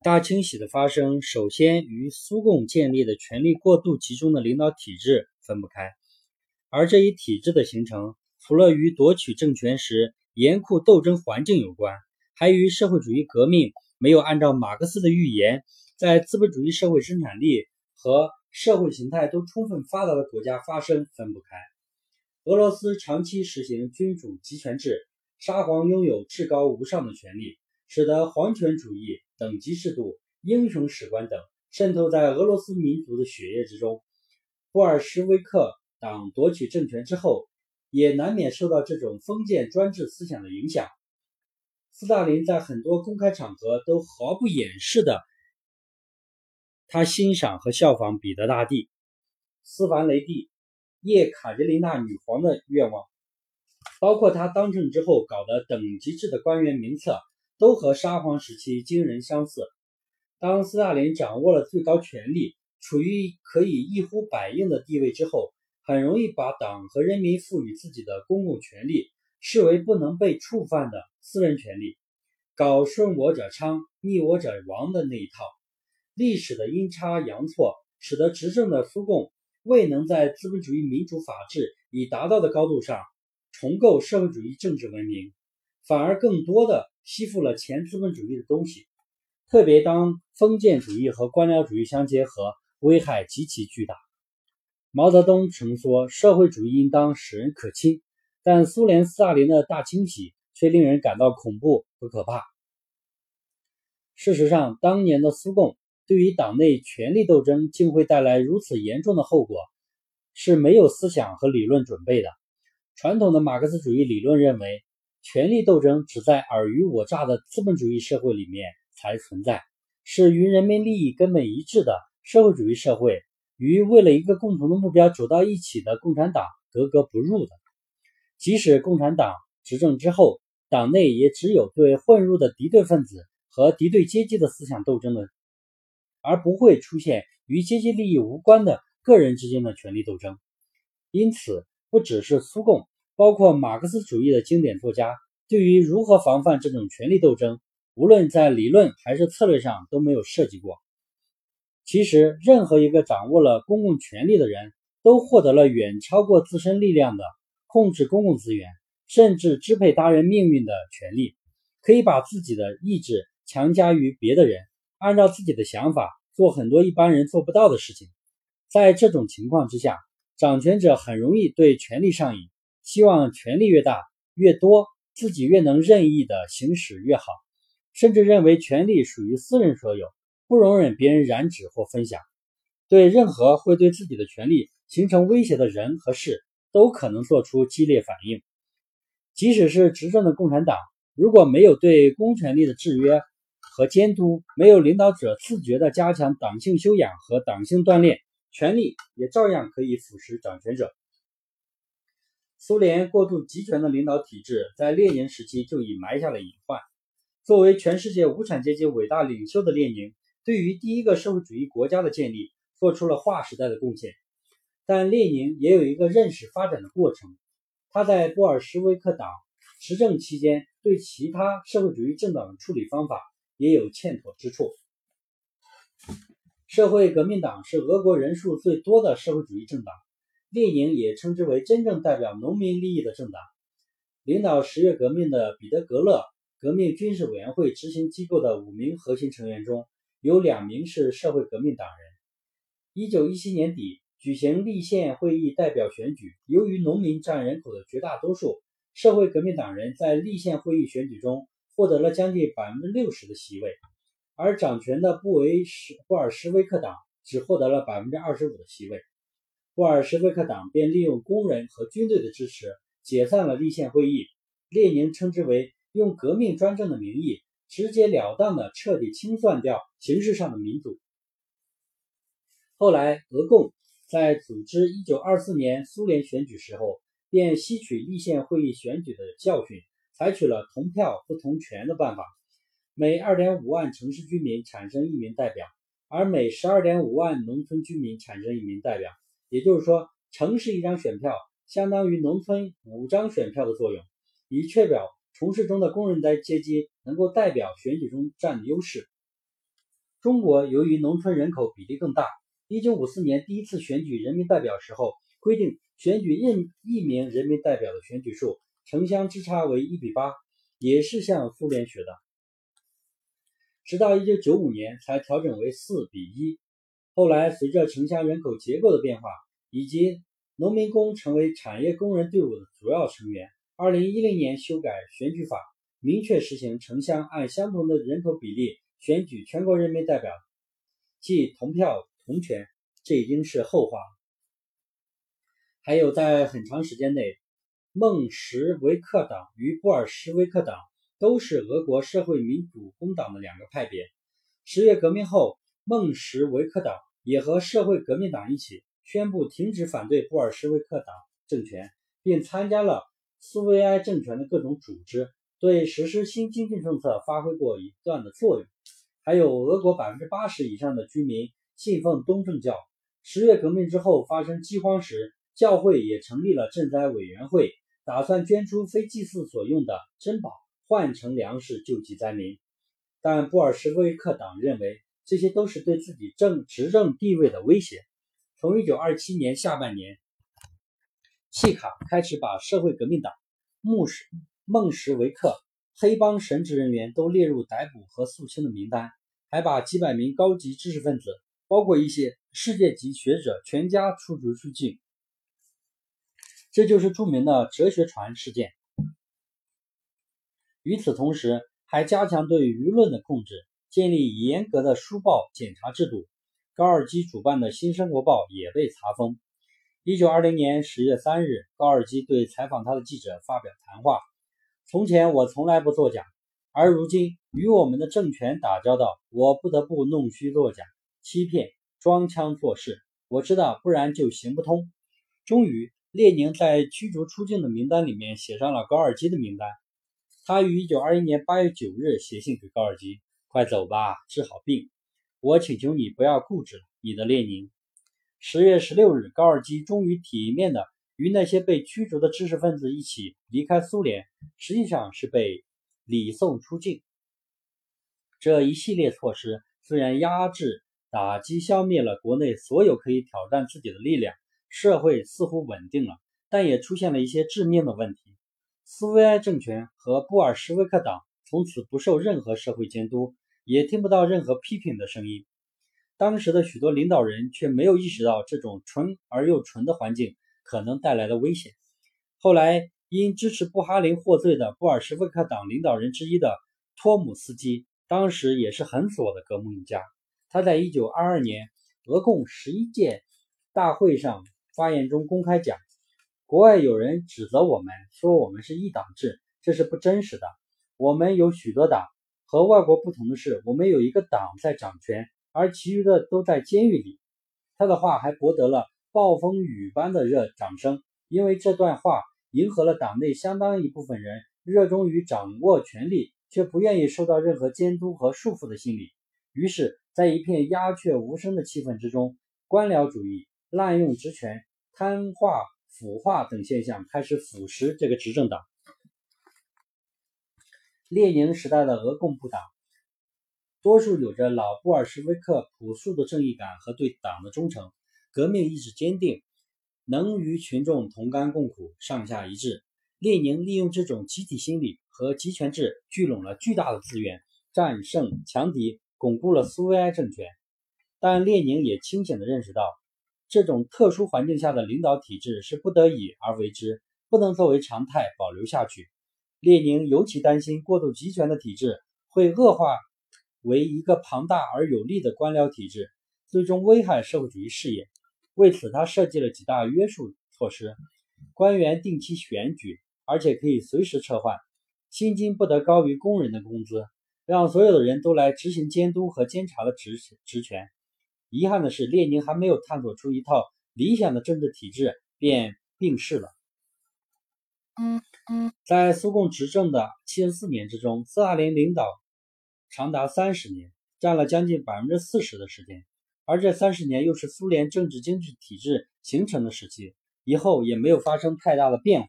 大清洗的发生，首先与苏共建立的权力过度集中的领导体制分不开，而这一体制的形成，除了与夺取政权时严酷斗争环境有关，还与社会主义革命没有按照马克思的预言，在资本主义社会生产力和社会形态都充分发达的国家发生分不开。俄罗斯长期实行君主集权制，沙皇拥有至高无上的权力，使得皇权主义。等级制度、英雄史观等渗透在俄罗斯民族的血液之中。布尔什维克党夺取政权之后，也难免受到这种封建专制思想的影响。斯大林在很多公开场合都毫不掩饰的，他欣赏和效仿彼得大帝、斯凡雷帝、叶卡捷琳娜女皇的愿望，包括他当政之后搞的等级制的官员名册。都和沙皇时期惊人相似。当斯大林掌握了最高权力，处于可以一呼百应的地位之后，很容易把党和人民赋予自己的公共权力视为不能被触犯的私人权利，搞顺我者昌，逆我者亡的那一套。历史的阴差阳错，使得执政的苏共未能在资本主义民主法治已达到的高度上重构社会主义政治文明，反而更多的。吸附了前资本主义的东西，特别当封建主义和官僚主义相结合，危害极其巨大。毛泽东曾说：“社会主义应当使人可亲。”但苏联斯大林的大清洗却令人感到恐怖和可怕。事实上，当年的苏共对于党内权力斗争竟会带来如此严重的后果，是没有思想和理论准备的。传统的马克思主义理论认为。权力斗争只在尔虞我诈的资本主义社会里面才存在，是与人民利益根本一致的社会主义社会与为了一个共同的目标走到一起的共产党格格不入的。即使共产党执政之后，党内也只有对混入的敌对分子和敌对阶级的思想斗争的，而不会出现与阶级利益无关的个人之间的权力斗争。因此，不只是苏共。包括马克思主义的经典作家，对于如何防范这种权力斗争，无论在理论还是策略上都没有涉及过。其实，任何一个掌握了公共权力的人，都获得了远超过自身力量的控制公共资源，甚至支配他人命运的权利，可以把自己的意志强加于别的人，按照自己的想法做很多一般人做不到的事情。在这种情况之下，掌权者很容易对权力上瘾。希望权力越大越多，自己越能任意的行使越好，甚至认为权力属于私人所有，不容忍别人染指或分享。对任何会对自己的权利形成威胁的人和事，都可能做出激烈反应。即使是执政的共产党，如果没有对公权力的制约和监督，没有领导者自觉地加强党性修养和党性锻炼，权力也照样可以腐蚀掌权者。苏联过度集权的领导体制在列宁时期就已埋下了隐患。作为全世界无产阶级伟大领袖的列宁，对于第一个社会主义国家的建立做出了划时代的贡献。但列宁也有一个认识发展的过程。他在布尔什维克党执政期间，对其他社会主义政党的处理方法也有欠妥之处。社会革命党是俄国人数最多的社会主义政党。列宁也称之为真正代表农民利益的政党。领导十月革命的彼得格勒革命军事委员会执行机构的五名核心成员中，有两名是社会革命党人。一九一七年底举行立宪会议代表选举，由于农民占人口的绝大多数，社会革命党人在立宪会议选举中获得了将近百分之六十的席位，而掌权的布维什布尔什维克党只获得了百分之二十五的席位。布尔什维克党便利用工人和军队的支持解散了立宪会议，列宁称之为用革命专政的名义直截了当地彻底清算掉形式上的民主。后来，俄共在组织1924年苏联选举时候，便吸取立宪会议选举的教训，采取了同票不同权的办法，每2.5万城市居民产生一名代表，而每12.5万农村居民产生一名代表。也就是说，城市一张选票相当于农村五张选票的作用，以确保城市中的工人阶级能够代表选举中占优势。中国由于农村人口比例更大，一九五四年第一次选举人民代表时候规定，选举任一名人民代表的选举数城乡之差为一比八，也是向苏联学的。直到一九九五年才调整为四比一。后来随着城乡人口结构的变化，以及农民工成为产业工人队伍的主要成员，二零一零年修改选举法，明确实行城乡按相同的人口比例选举全国人民代表，即同票同权，这已经是后话。还有，在很长时间内，孟什维克党与布尔什维克党都是俄国社会民主工党的两个派别。十月革命后，孟什维克党也和社会革命党一起。宣布停止反对布尔什维克党政权，并参加了苏维埃政权的各种组织，对实施新经济政策发挥过一段的作用。还有俄国百分之八十以上的居民信奉东正教。十月革命之后发生饥荒时，教会也成立了赈灾委员会，打算捐出非祭祀所用的珍宝换成粮食救济灾民。但布尔什维克党认为这些都是对自己政执政地位的威胁。从一九二七年下半年，契卡开始把社会革命党、穆什孟什维克黑帮神职人员都列入逮捕和肃清的名单，还把几百名高级知识分子，包括一些世界级学者全家驱逐出境。这就是著名的哲学船事件。与此同时，还加强对舆论的控制，建立严格的书报检查制度。高尔基主办的《新生活报》也被查封。一九二零年十月三日，高尔基对采访他的记者发表谈话：“从前我从来不作假，而如今与我们的政权打交道，我不得不弄虚作假、欺骗、装腔作势。我知道，不然就行不通。”终于，列宁在驱逐出境的名单里面写上了高尔基的名单。他于一九二一年八月九日写信给高尔基：“快走吧，治好病。”我请求你不要固执了，你的列宁。十月十六日，高尔基终于体面的与那些被驱逐的知识分子一起离开苏联，实际上是被礼送出境。这一系列措施虽然压制、打击、消灭了国内所有可以挑战自己的力量，社会似乎稳定了，但也出现了一些致命的问题。苏维埃政权和布尔什维克党从此不受任何社会监督。也听不到任何批评的声音。当时的许多领导人却没有意识到这种纯而又纯的环境可能带来的危险。后来，因支持布哈林获罪的布尔什维克党领导人之一的托姆斯基，当时也是很左的革命家。他在1922年俄共十一届大会上发言中公开讲：“国外有人指责我们说我们是一党制，这是不真实的。我们有许多党。”和外国不同的是，我们有一个党在掌权，而其余的都在监狱里。他的话还博得了暴风雨般的热掌声，因为这段话迎合了党内相当一部分人热衷于掌握权力却不愿意受到任何监督和束缚的心理。于是，在一片鸦雀无声的气氛之中，官僚主义、滥用职权、贪化、腐化等现象开始腐蚀这个执政党。列宁时代的俄共部党，多数有着老布尔什维克朴素的正义感和对党的忠诚，革命意志坚定，能与群众同甘共苦，上下一致。列宁利用这种集体心理和集权制，聚拢了巨大的资源，战胜强敌，巩固了苏维埃政权。但列宁也清醒地认识到，这种特殊环境下的领导体制是不得已而为之，不能作为常态保留下去。列宁尤其担心过度集权的体制会恶化为一个庞大而有力的官僚体制，最终危害社会主义事业。为此，他设计了几大约束措施：官员定期选举，而且可以随时撤换；薪金不得高于工人的工资；让所有的人都来执行监督和监察的职职权。遗憾的是，列宁还没有探索出一套理想的政治体制，便病逝了。在苏共执政的七十四年之中，斯大林领导长达三十年，占了将近百分之四十的时间。而这三十年又是苏联政治经济体制形成的时期，以后也没有发生太大的变化。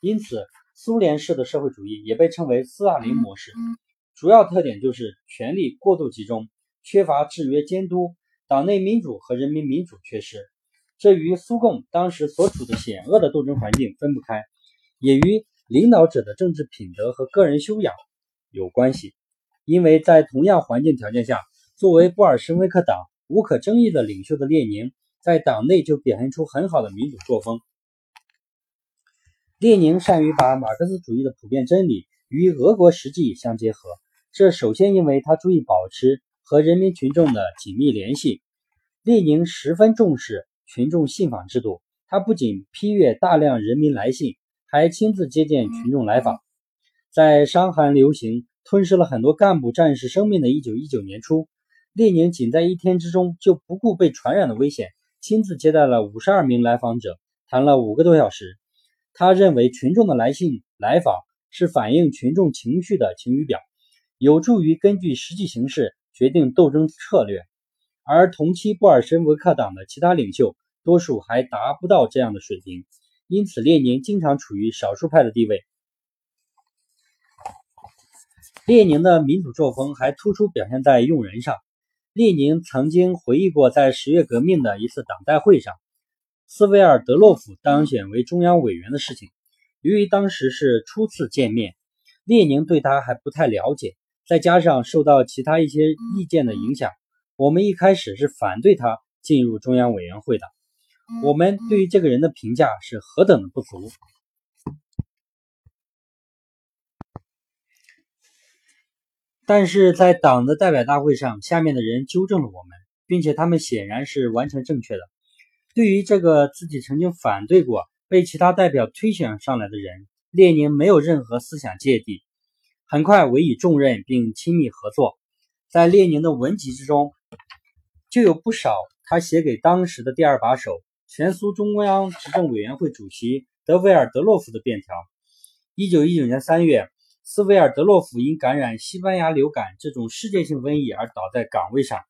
因此，苏联式的社会主义也被称为斯大林模式。主要特点就是权力过度集中，缺乏制约监督，党内民主和人民民主缺失，这与苏共当时所处的险恶的斗争环境分不开，也与领导者的政治品德和个人修养有关系。因为在同样环境条件下，作为布尔什维克党无可争议的领袖的列宁，在党内就表现出很好的民主作风。列宁善于把马克思主义的普遍真理与俄国实际相结合，这首先因为他注意保持和人民群众的紧密联系。列宁十分重视群众信访制度，他不仅批阅大量人民来信，还亲自接见群众来访。在伤寒流行。吞噬了很多干部战士生命的一九一九年初，列宁仅在一天之中就不顾被传染的危险，亲自接待了五十二名来访者，谈了五个多小时。他认为群众的来信来访是反映群众情绪的晴雨表，有助于根据实际形势决定斗争策略。而同期布尔什维克党的其他领袖多数还达不到这样的水平，因此列宁经常处于少数派的地位。列宁的民主作风还突出表现在用人上。列宁曾经回忆过，在十月革命的一次党代会上，斯维尔德洛夫当选为中央委员的事情。由于当时是初次见面，列宁对他还不太了解，再加上受到其他一些意见的影响，我们一开始是反对他进入中央委员会的。我们对于这个人的评价是何等的不足。但是在党的代表大会上，下面的人纠正了我们，并且他们显然是完全正确的。对于这个自己曾经反对过、被其他代表推选上来的人，列宁没有任何思想芥蒂，很快委以重任并亲密合作。在列宁的文集之中，就有不少他写给当时的第二把手、前苏中央执政委员会主席德维尔德洛夫的便条。一九一九年三月。斯维尔德洛夫因感染西班牙流感这种世界性瘟疫而倒在岗位上，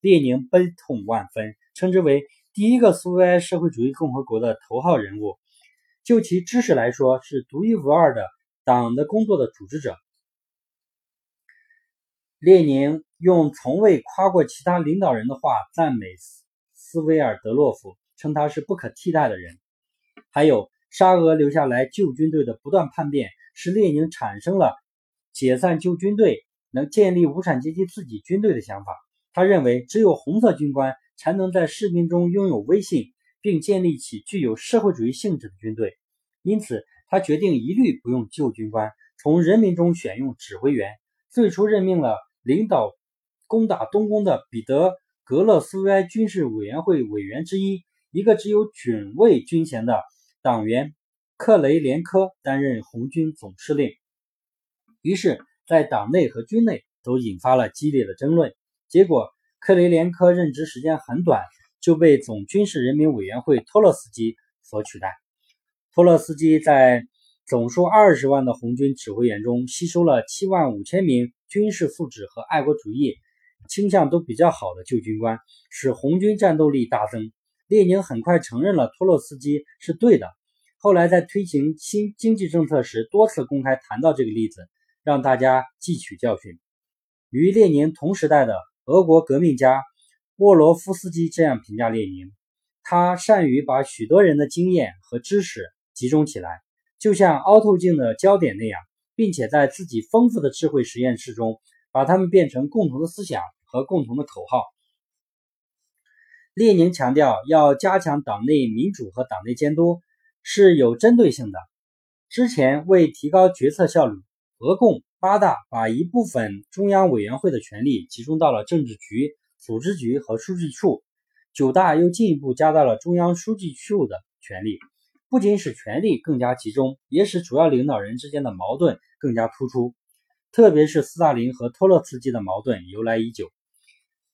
列宁悲痛万分，称之为第一个苏维埃社会主义共和国的头号人物。就其知识来说，是独一无二的党的工作的组织者。列宁用从未夸过其他领导人的话赞美斯维尔德洛夫，称他是不可替代的人。还有沙俄留下来旧军队的不断叛变。使列宁产生了解散旧军队、能建立无产阶级自己军队的想法。他认为，只有红色军官才能在士兵中拥有威信，并建立起具有社会主义性质的军队。因此，他决定一律不用旧军官，从人民中选用指挥员。最初任命了领导攻打东宫的彼得·格勒斯维埃军事委员会委员之一，一个只有准尉军衔的党员。克雷连科担任红军总司令，于是，在党内和军内都引发了激烈的争论。结果，克雷连科任职时间很短，就被总军事人民委员会托洛斯基所取代。托洛斯基在总数二十万的红军指挥员中，吸收了七万五千名军事素质和爱国主义倾向都比较好的旧军官，使红军战斗力大增。列宁很快承认了托洛斯基是对的。后来在推行新经济政策时，多次公开谈到这个例子，让大家汲取教训。与列宁同时代的俄国革命家沃罗夫斯基这样评价列宁：他善于把许多人的经验和知识集中起来，就像凹透镜的焦点那样，并且在自己丰富的智慧实验室中，把它们变成共同的思想和共同的口号。列宁强调要加强党内民主和党内监督。是有针对性的。之前为提高决策效率，俄共八大把一部分中央委员会的权力集中到了政治局、组织局和书记处；九大又进一步加大了中央书记处的权力，不仅使权力更加集中，也使主要领导人之间的矛盾更加突出。特别是斯大林和托洛茨基的矛盾由来已久。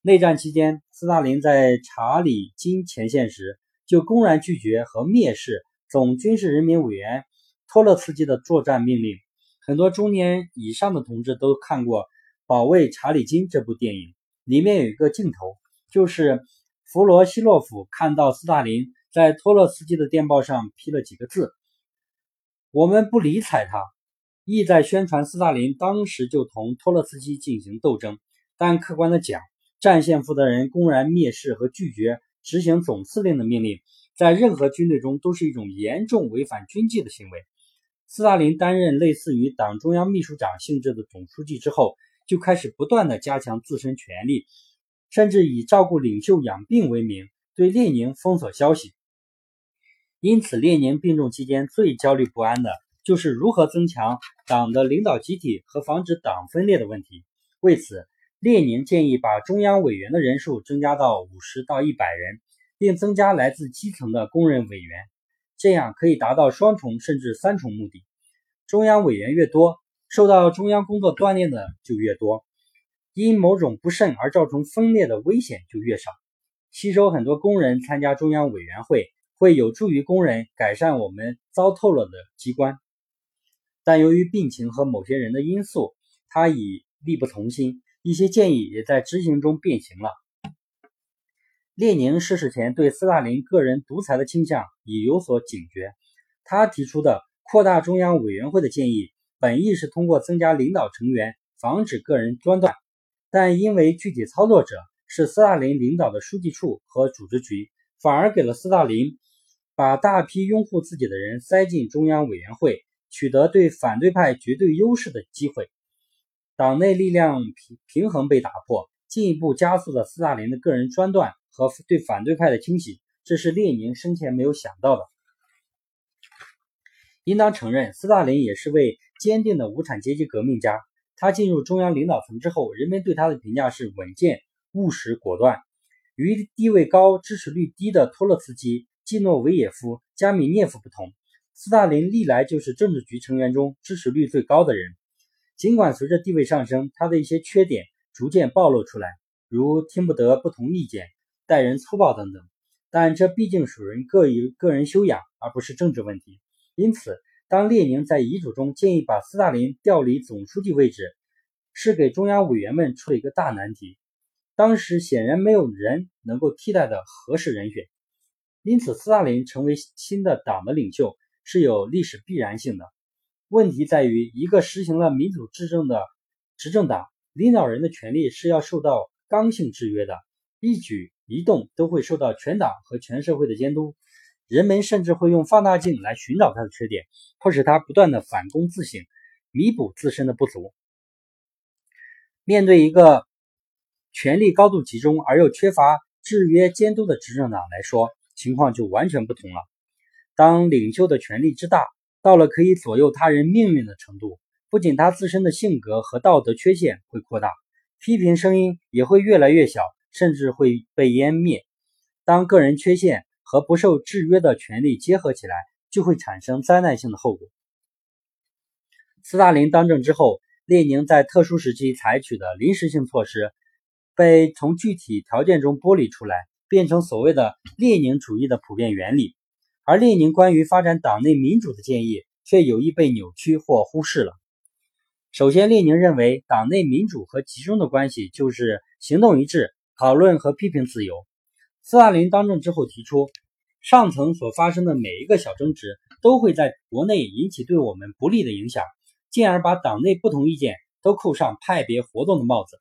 内战期间，斯大林在查理金前线时就公然拒绝和蔑视。总军事人民委员托洛茨基的作战命令，很多中年以上的同志都看过《保卫查理金》这部电影。里面有一个镜头，就是弗罗西洛夫看到斯大林在托洛茨基的电报上批了几个字：“我们不理睬他”，意在宣传斯大林当时就同托洛茨基进行斗争。但客观的讲，战线负责人公然蔑视和拒绝执行总司令的命令，在任何军队中都是一种严重违反军纪的行为。斯大林担任类似于党中央秘书长性质的总书记之后，就开始不断的加强自身权力，甚至以照顾领袖养病为名，对列宁封锁消息。因此，列宁病重期间最焦虑不安的就是如何增强党的领导集体和防止党分裂的问题。为此，列宁建议把中央委员的人数增加到五十到一百人，并增加来自基层的工人委员，这样可以达到双重甚至三重目的。中央委员越多，受到中央工作锻炼的就越多，因某种不慎而造成分裂的危险就越少。吸收很多工人参加中央委员会。会有助于工人改善我们糟透了的机关，但由于病情和某些人的因素，他已力不从心，一些建议也在执行中变形了。列宁逝世前对斯大林个人独裁的倾向已有所警觉，他提出的扩大中央委员会的建议，本意是通过增加领导成员，防止个人专断，但因为具体操作者是斯大林领导的书记处和组织局，反而给了斯大林。把大批拥护自己的人塞进中央委员会，取得对反对派绝对优势的机会，党内力量平平衡被打破，进一步加速了斯大林的个人专断和对反对派的清洗。这是列宁生前没有想到的。应当承认，斯大林也是位坚定的无产阶级革命家。他进入中央领导层之后，人们对他的评价是稳健、务实、果断。与地位高、支持率低的托洛茨基。季诺维也夫、加米涅夫不同，斯大林历来就是政治局成员中支持率最高的人。尽管随着地位上升，他的一些缺点逐渐暴露出来，如听不得不同意见、待人粗暴等等，但这毕竟属于个一个人修养，而不是政治问题。因此，当列宁在遗嘱中建议把斯大林调离总书记位置，是给中央委员们出了一个大难题。当时显然没有人能够替代的合适人选。因此，斯大林成为新的党的领袖是有历史必然性的。问题在于，一个实行了民主执政的执政党领导人的权力是要受到刚性制约的，一举一动都会受到全党和全社会的监督。人们甚至会用放大镜来寻找他的缺点，迫使他不断的反躬自省，弥补自身的不足。面对一个权力高度集中而又缺乏制约监督的执政党来说，情况就完全不同了。当领袖的权力之大，到了可以左右他人命运的程度，不仅他自身的性格和道德缺陷会扩大，批评声音也会越来越小，甚至会被湮灭。当个人缺陷和不受制约的权力结合起来，就会产生灾难性的后果。斯大林当政之后，列宁在特殊时期采取的临时性措施，被从具体条件中剥离出来。变成所谓的列宁主义的普遍原理，而列宁关于发展党内民主的建议却有意被扭曲或忽视了。首先，列宁认为党内民主和集中的关系就是行动一致、讨论和批评自由。斯大林当政之后提出，上层所发生的每一个小争执都会在国内引起对我们不利的影响，进而把党内不同意见都扣上派别活动的帽子。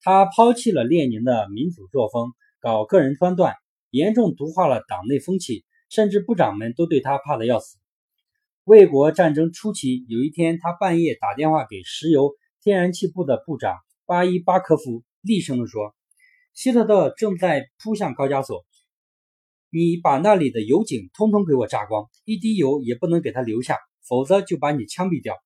他抛弃了列宁的民主作风。搞个人专断，严重毒化了党内风气，甚至部长们都对他怕得要死。卫国战争初期，有一天，他半夜打电话给石油天然气部的部长巴伊巴科夫，厉声地说：“希特勒正在扑向高加索，你把那里的油井通通给我炸光，一滴油也不能给他留下，否则就把你枪毙掉。”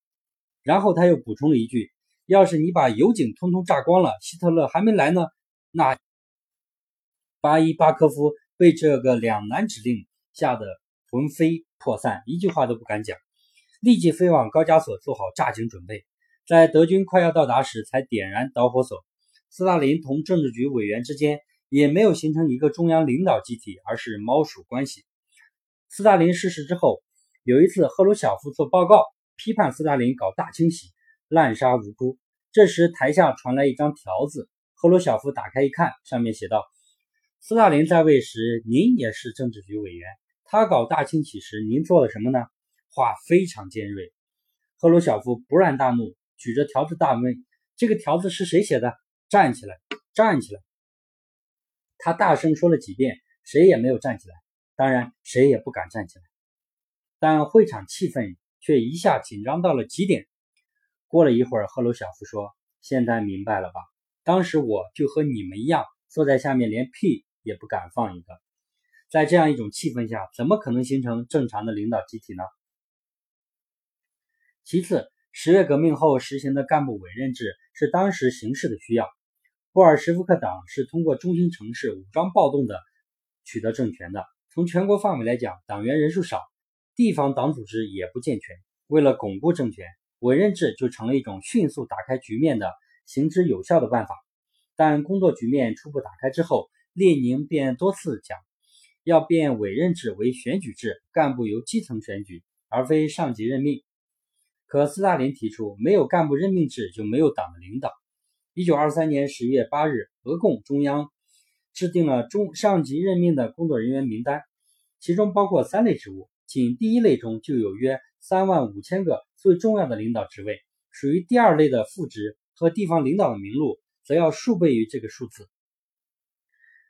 然后他又补充了一句：“要是你把油井通通炸光了，希特勒还没来呢，那……”巴伊巴科夫被这个两难指令吓得魂飞魄散，一句话都不敢讲，立即飞往高加索做好炸井准备。在德军快要到达时，才点燃导火索。斯大林同政治局委员之间也没有形成一个中央领导集体，而是猫鼠关系。斯大林逝世之后，有一次赫鲁晓夫做报告，批判斯大林搞大清洗，滥杀无辜。这时台下传来一张条子，赫鲁晓夫打开一看，上面写道。斯大林在位时，您也是政治局委员。他搞大清洗时，您做了什么呢？话非常尖锐。赫鲁晓夫勃然大怒，举着条子大问：“这个条子是谁写的？”站起来，站起来！他大声说了几遍，谁也没有站起来，当然谁也不敢站起来。但会场气氛却一下紧张到了极点。过了一会儿，赫鲁晓夫说：“现在明白了吧？当时我就和你们一样，坐在下面，连屁也不敢放一个。在这样一种气氛下，怎么可能形成正常的领导集体呢？”其次，十月革命后实行的干部委任制是当时形势的需要。布尔什维克党是通过中心城市武装暴动的取得政权的。从全国范围来讲，党员人数少，地方党组织也不健全。为了巩固政权，委任制就成了一种迅速打开局面的行之有效的办法。但工作局面初步打开之后，列宁便多次讲要变委任制为选举制，干部由基层选举，而非上级任命。可斯大林提出，没有干部任命制就没有党的领导。一九二三年十月八日，俄共中央制定了中上级任命的工作人员名单，其中包括三类职务，仅第一类中就有约三万五千个最重要的领导职位，属于第二类的副职和地方领导的名录则要数倍于这个数字。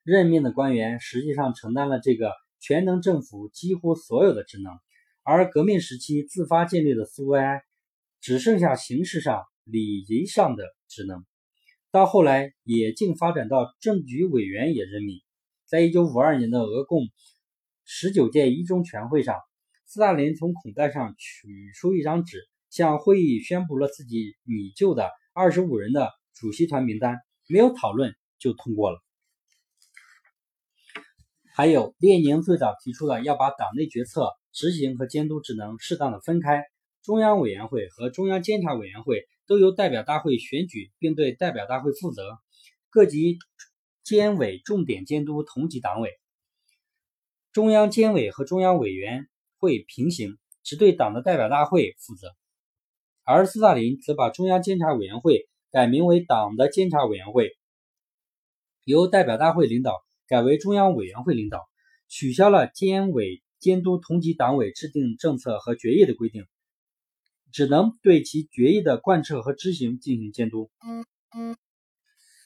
任命的官员实际上承担了这个全能政府几乎所有的职能，而革命时期自发建立的苏维埃只剩下形式上、礼仪上的职能。到后来也竟发展到政局委员也任命。在一九五二年的俄共十九届一中全会上，斯大林从口袋上取出一张纸，向会议宣布了自己拟就的二十五人的主席团名单，没有讨论就通过了。还有，列宁最早提出了要把党内决策、执行和监督职能适当的分开，中央委员会和中央监察委员会。都由代表大会选举，并对代表大会负责。各级监委重点监督同级党委，中央监委和中央委员会平行，只对党的代表大会负责。而斯大林则把中央监察委员会改名为党的监察委员会，由代表大会领导改为中央委员会领导，取消了监委监督同级党委制定政策和决议的规定。只能对其决议的贯彻和执行进行监督，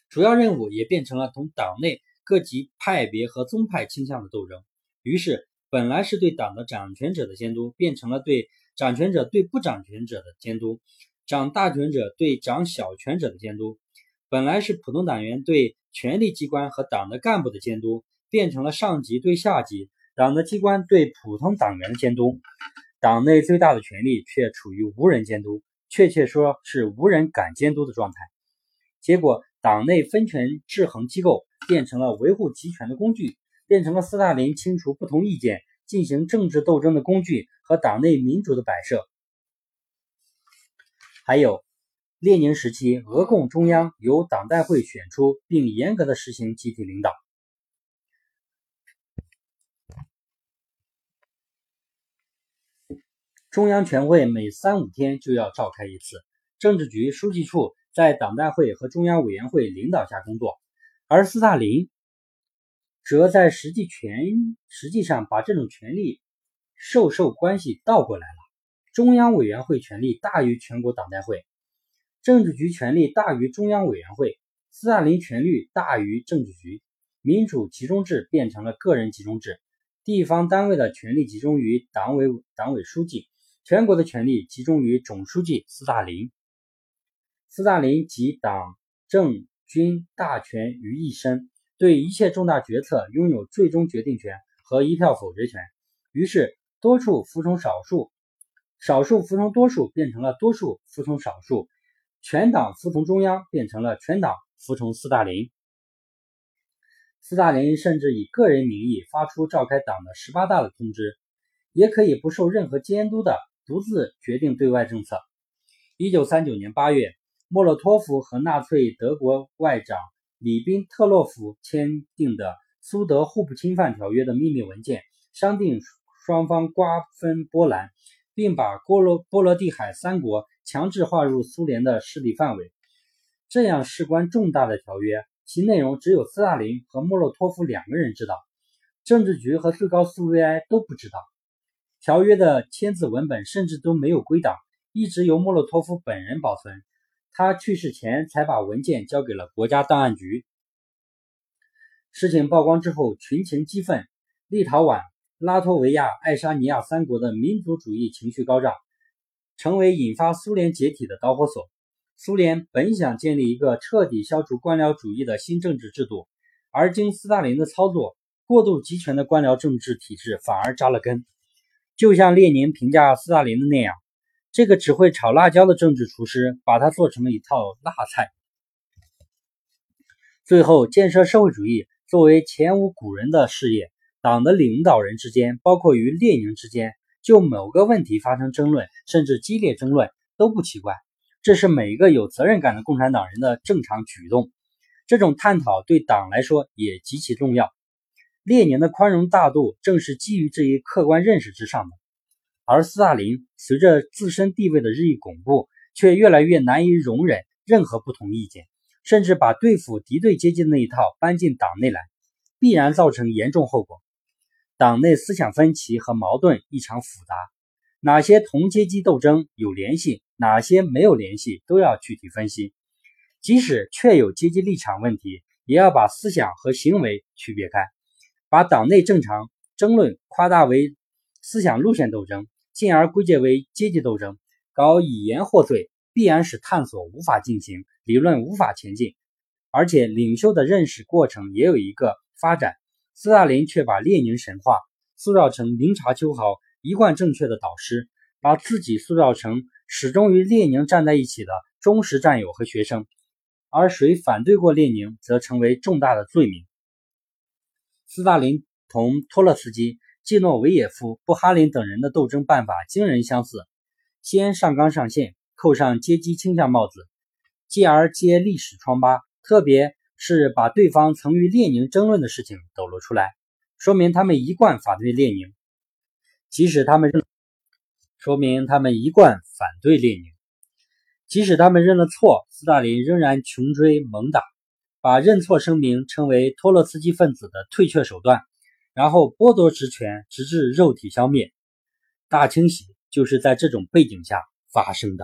主要任务也变成了同党内各级派别和宗派倾向的斗争。于是，本来是对党的掌权者的监督，变成了对掌权者对不掌权者的监督；掌大权者对掌小权者的监督。本来是普通党员对权力机关和党的干部的监督，变成了上级对下级、党的机关对普通党员的监督。党内最大的权力却处于无人监督，确切说是无人敢监督的状态。结果，党内分权制衡机构变成了维护集权的工具，变成了斯大林清除不同意见、进行政治斗争的工具和党内民主的摆设。还有，列宁时期，俄共中央由党代会选出，并严格的实行集体领导。中央全会每三五天就要召开一次，政治局书记处在党代会和中央委员会领导下工作，而斯大林则在实际权实际上把这种权力授受关系倒过来了。中央委员会权力大于全国党代会，政治局权力大于中央委员会，斯大林权力大于政治局，民主集中制变成了个人集中制，地方单位的权力集中于党委党委书记。全国的权力集中于总书记斯大林，斯大林集党政军大权于一身，对一切重大决策拥有最终决定权和一票否决权。于是，多数服从少数，少数服从多数，变成了多数服从少数；全党服从中央，变成了全党服从斯大林。斯大林甚至以个人名义发出召开党的十八大的通知，也可以不受任何监督的。独自决定对外政策。一九三九年八月，莫洛托夫和纳粹德国外长里宾特洛夫签订的《苏德互不侵犯条约》的秘密文件，商定双方瓜分波兰，并把波罗波罗的海三国强制划入苏联的势力范围。这样事关重大的条约，其内容只有斯大林和莫洛托夫两个人知道，政治局和最高苏维埃都不知道。条约的签字文本甚至都没有归档，一直由莫洛托夫本人保存。他去世前才把文件交给了国家档案局。事情曝光之后，群情激愤，立陶宛、拉脱维亚、爱沙尼亚三国的民族主义情绪高涨，成为引发苏联解体的导火索。苏联本想建立一个彻底消除官僚主义的新政治制度，而经斯大林的操作，过度集权的官僚政治体制反而扎了根。就像列宁评价斯大林的那样，这个只会炒辣椒的政治厨师，把它做成了一套辣菜。最后，建设社会主义作为前无古人的事业，党的领导人之间，包括与列宁之间，就某个问题发生争论，甚至激烈争论，都不奇怪。这是每一个有责任感的共产党人的正常举动。这种探讨对党来说也极其重要。列宁的宽容大度正是基于这一客观认识之上的。而斯大林随着自身地位的日益巩固，却越来越难以容忍任何不同意见，甚至把对付敌对阶级的那一套搬进党内来，必然造成严重后果。党内思想分歧和矛盾异常复杂，哪些同阶级斗争有联系？哪些没有联系都要具体分析，即使确有阶级立场问题，也要把思想和行为区别开，把党内正常争论夸大为思想路线斗争，进而归结为阶级斗争，搞以言获罪，必然使探索无法进行，理论无法前进，而且领袖的认识过程也有一个发展。斯大林却把列宁神话，塑造成明察秋毫、一贯正确的导师，把自己塑造成。始终与列宁站在一起的忠实战友和学生，而谁反对过列宁，则成为重大的罪名。斯大林同托洛茨基、季诺维也夫、布哈林等人的斗争办法惊人相似：先上纲上线，扣上阶级倾向帽子，继而揭历史疮疤，特别是把对方曾与列宁争论的事情抖露出来，说明他们一贯反对列宁，即使他们认。说明他们一贯反对列宁，即使他们认了错，斯大林仍然穷追猛打，把认错声明称为托洛茨基分子的退却手段，然后剥夺职权，直至肉体消灭。大清洗就是在这种背景下发生的。